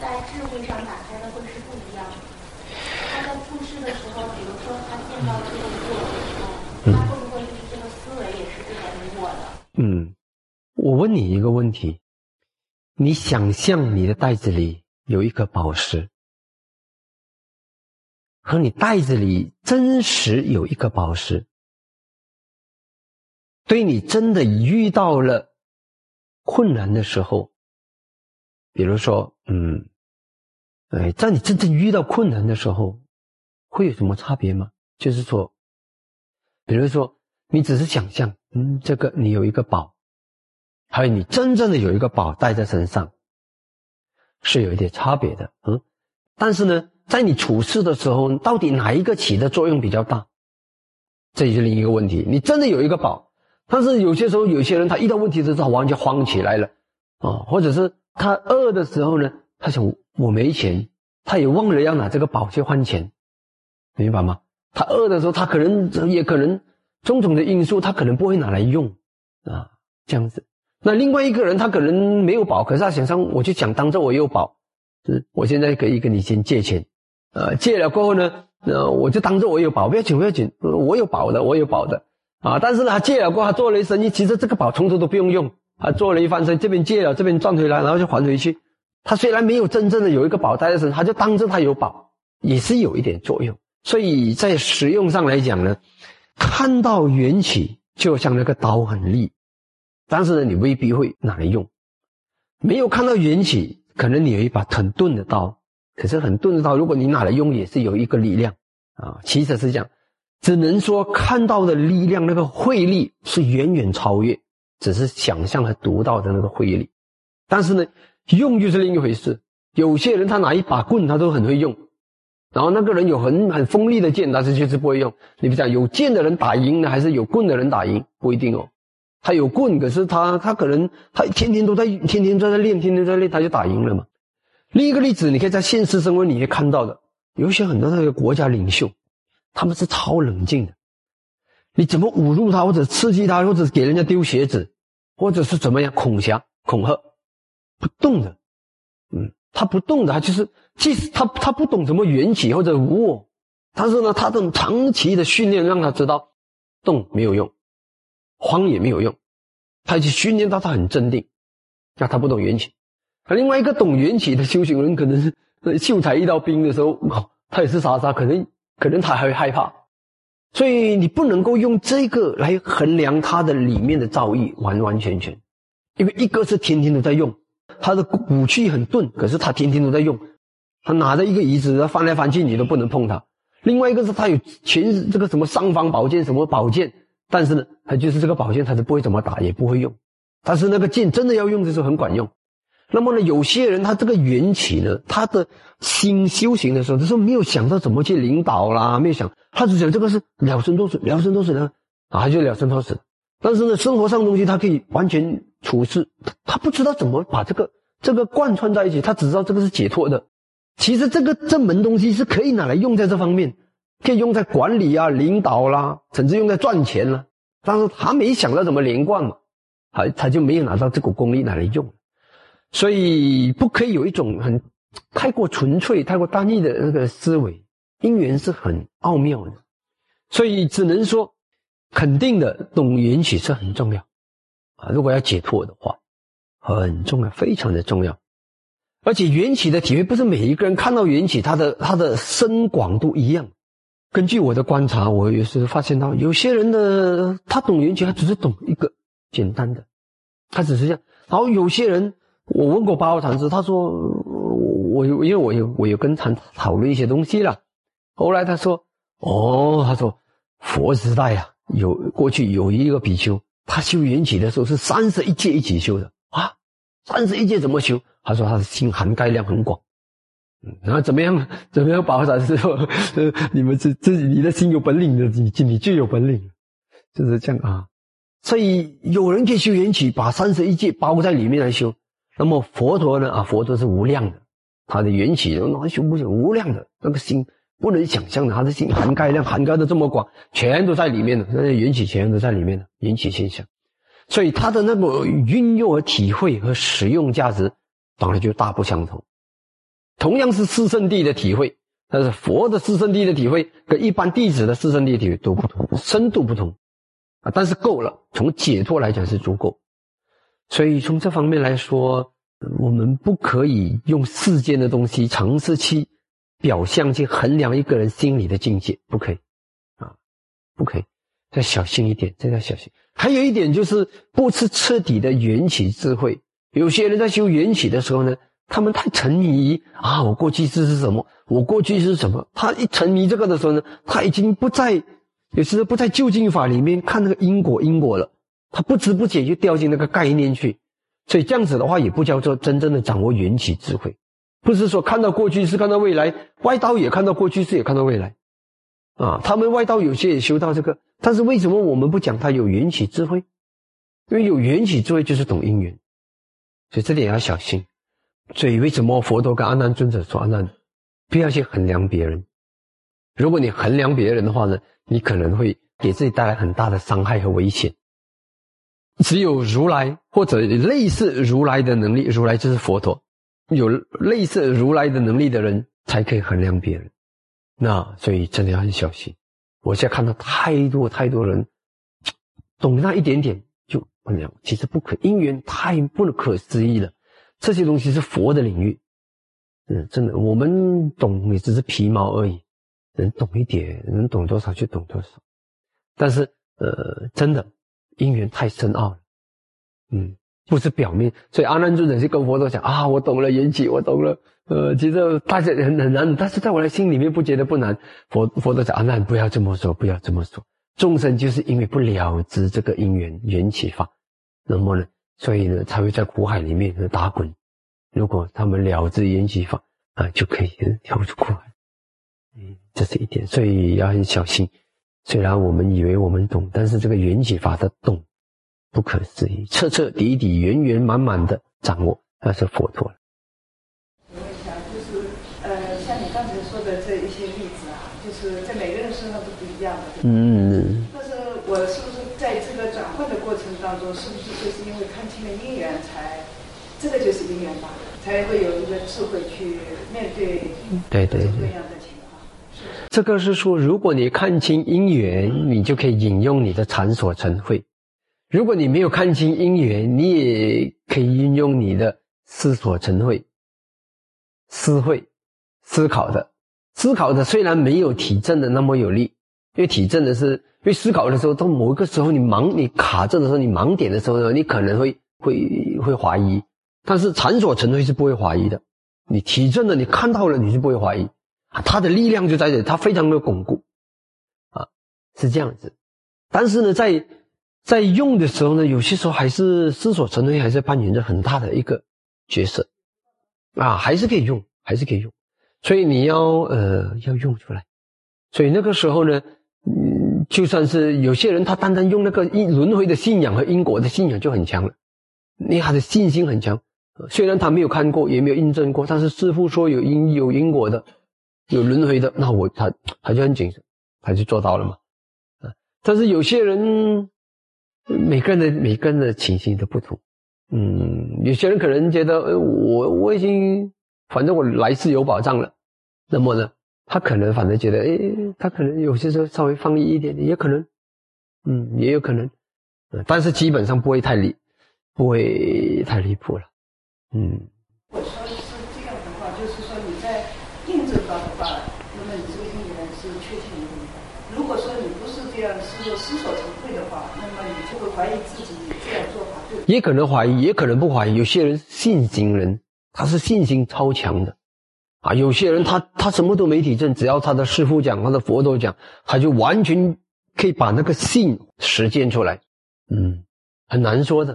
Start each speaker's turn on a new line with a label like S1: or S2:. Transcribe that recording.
S1: 在智慧上打开的会是不一样的。他在注视的时候，比如说他见到这个我的时候，他会不会就是这个思维也是这个无我的？
S2: 嗯，我问你一个问题：你想象你的袋子里有一颗宝石，和你袋子里真实有一颗宝石，对你真的遇到了困难的时候，比如说，嗯，哎，在你真正遇到困难的时候，会有什么差别吗？就是说，比如说，你只是想象，嗯，这个你有一个宝，还有你真正的有一个宝带在身上，是有一点差别的，嗯。但是呢，在你处事的时候，到底哪一个起的作用比较大？这就是另一个问题。你真的有一个宝，但是有些时候，有些人他遇到问题的时候，他完全慌起来了，啊，或者是。他饿的时候呢，他想我没钱，他也忘了要拿这个宝去换钱，明白吗？他饿的时候，他可能也可能种种的因素，他可能不会拿来用啊，这样子。那另外一个人，他可能没有宝，可是他想上，我就想当着我有宝，是，我现在可以跟你先借钱，呃，借了过后呢，呃，我就当着我有宝，不要紧不要紧，我有宝的，我有宝的啊。但是呢，他借了过后，他做了一生意，其实这个宝从头都不用用。他做了一番生意，这边借了，这边赚回来，然后就还回去。他虽然没有真正的有一个宝在身，他就当着他有宝，也是有一点作用。所以在实用上来讲呢，看到缘起就像那个刀很利，但是呢，你未必会拿来用。没有看到缘起，可能你有一把很钝的刀，可是很钝的刀，如果你拿来用，也是有一个力量啊。其实是这样，只能说看到的力量，那个慧力是远远超越。只是想象和读到的那个慧力，但是呢，用就是另一回事。有些人他拿一把棍，他都很会用，然后那个人有很很锋利的剑，但是就是不会用。你比如讲，有剑的人打赢呢，还是有棍的人打赢？不一定哦。他有棍，可是他他可能他天天都在天天都在练，天天在练，他就打赢了嘛。另一个例子，你可以在现实生活里面看到的，有些很多那个国家领袖，他们是超冷静的。你怎么侮辱他，或者刺激他，或者给人家丢鞋子，或者是怎么样恐吓、恐吓，不动的，嗯，他不动的，他就是即使他他不懂什么缘起或者无我，但是呢，他的长期的训练让他知道，动没有用，慌也没有用，他去训练到他很镇定，那他不懂缘起。而另外一个懂缘起的修行人，可能是秀才遇到兵的时候，他也是傻傻，可能可能他还会害怕。所以你不能够用这个来衡量他的里面的造诣完完全全，因为一个是天天都在用，他的武器很钝，可是他天天都在用，他拿着一个椅子，翻来翻去你都不能碰他。另外一个是他有全这个什么尚方宝剑什么宝剑，但是呢，他就是这个宝剑他是不会怎么打也不会用，但是那个剑真的要用的时候很管用。那么呢，有些人他这个缘起呢，他的心修行的时候，他说没有想到怎么去领导啦，没有想，他只讲这个是了生脱死，了生脱死呢，啊，就了生脱死。但是呢，生活上的东西他可以完全处事，他不知道怎么把这个这个贯穿在一起，他只知道这个是解脱的。其实这个这门东西是可以拿来用在这方面，可以用在管理啊、领导啦，甚至用在赚钱啦。但是他没想到怎么连贯嘛，他他就没有拿到这股功力拿来用。所以不可以有一种很太过纯粹、太过单一的那个思维。因缘是很奥妙的，所以只能说肯定的懂缘起是很重要啊。如果要解脱的话，很重要，非常的重要。而且缘起的体会不是每一个人看到缘起，他的他的深广度一样。根据我的观察，我也是发现到有些人的他懂缘起，他只是懂一个简单的，他只是这样。然后有些人。我问过八号禅师，他说我有，因为我有我有跟禅讨论一些东西了。后来他说，哦，他说佛时代啊，有过去有一个比丘，他修缘起的时候是三十一界一起修的啊。三十一界怎么修？他说他的心涵盖量很广。然后怎么样？怎么样？八号禅师说，你们自自己，你的心有本领的，你你就有本领，就是这样啊。所以有人去修缘起，把三十一界包在里面来修。那么佛陀呢？啊，佛陀是无量的，他的缘起那修不修无量的那个心不能想象的，他的心涵盖量涵盖的这么广，全都在里面的，那缘起全都在里面的缘起现象，所以他的那个运用和体会和实用价值当然就大不相同。同样是四圣地的体会，但是佛的四圣地的体会跟一般弟子的四圣地体会都不同，深度不同啊。但是够了，从解脱来讲是足够。所以从这方面来说，我们不可以用世间的东西尝试去表象去衡量一个人心理的境界，不可以啊，不可以。再小心一点，真的要小心。还有一点就是不是彻底的缘起智慧。有些人在修缘起的时候呢，他们太沉迷于啊，我过去是是什么，我过去是什么。他一沉迷这个的时候呢，他已经不在，有时候不在究竟法里面看那个因果因果了，他不知不觉就掉进那个概念去。所以这样子的话，也不叫做真正的掌握缘起智慧。不是说看到过去是看到未来，外道也看到过去是也看到未来。啊，他们外道有些也修到这个，但是为什么我们不讲他有缘起智慧？因为有缘起智慧就是懂因缘，所以这点要小心。所以为什么佛陀跟阿难尊者说：“阿难，不要去衡量别人。如果你衡量别人的话呢，你可能会给自己带来很大的伤害和危险。只有如来或者类似如来的能力，如来就是佛陀，有类似如来的能力的人才可以衡量别人。”那所以真的要很小心。我现在看到太多太多人懂那一点点就衡量，其实不可因缘太不可思议了。这些东西是佛的领域，嗯，真的我们懂也只是皮毛而已，能懂一点，能懂多少就懂多少。但是呃，真的因缘太深奥了，嗯。不是表面，所以阿难尊者是跟佛陀讲啊，我懂了缘起，我懂了。呃，其实大家很很难，但是在我的心里面不觉得不难。佛佛陀讲阿难，不要这么说，不要这么说。众生就是因为不了知这个因缘缘起法，那么呢，所以呢才会在苦海里面打滚。如果他们了知缘起法啊，就可以跳出苦海。嗯，这是一点，所以要很小心。虽然我们以为我们懂，但是这个缘起法的懂。不可思议，彻彻底底、圆圆满满的掌握，那是佛陀了。
S3: 就是呃，像你刚才说的这一些例子啊，就是在每个人身上都不一样的。嗯。但是我是不是在这个转换的过程当中，是不是就是因为看清了因缘，才这个就是因缘吧，才会有一个智慧去面对对对各样的情况？
S2: 这个是说，如果你看清因缘，你就可以引用你的禅所成慧。如果你没有看清因缘，你也可以运用你的思所成慧、思慧、思考的、思考的，虽然没有体证的那么有力，因为体证的是，因为思考的时候，到某一个时候你盲、你卡着的时候，你盲点的时候呢，你可能会会会怀疑，但是禅所成慧是不会怀疑的。你体证的，你看到了，你是不会怀疑啊，它的力量就在这里，它非常的巩固啊，是这样子。但是呢，在在用的时候呢，有些时候还是思所成慧，还是扮演着很大的一个角色，啊，还是可以用，还是可以用，所以你要呃要用出来，所以那个时候呢，嗯，就算是有些人他单单用那个因轮回的信仰和因果的信仰就很强了，你他的信心很强，虽然他没有看过也没有印证过，但是师傅说有因有因果的，有轮回的，那我他他就很谨慎，他就做到了嘛，啊，但是有些人。每个人的每个人的情形都不同，嗯，有些人可能觉得，呃，我我已经，反正我来世有保障了，那么呢，他可能反正觉得，哎，他可能有些时候稍微放逸一点点，也可能，嗯，也有可能，但是基本上不会太离，不会太离谱了，
S3: 嗯。我说是这样的话，就是说你在印证到的话，那么你这个因缘是确信的。如果说你不是这样，是说思索，那么你就会怀疑自己。
S2: 也可能怀疑，也可能不怀疑。有些人信心人，他是信心超强的，啊，有些人他他什么都没体证，只要他的师傅讲，他的佛陀讲，他就完全可以把那个信实践出来。嗯，很难说的。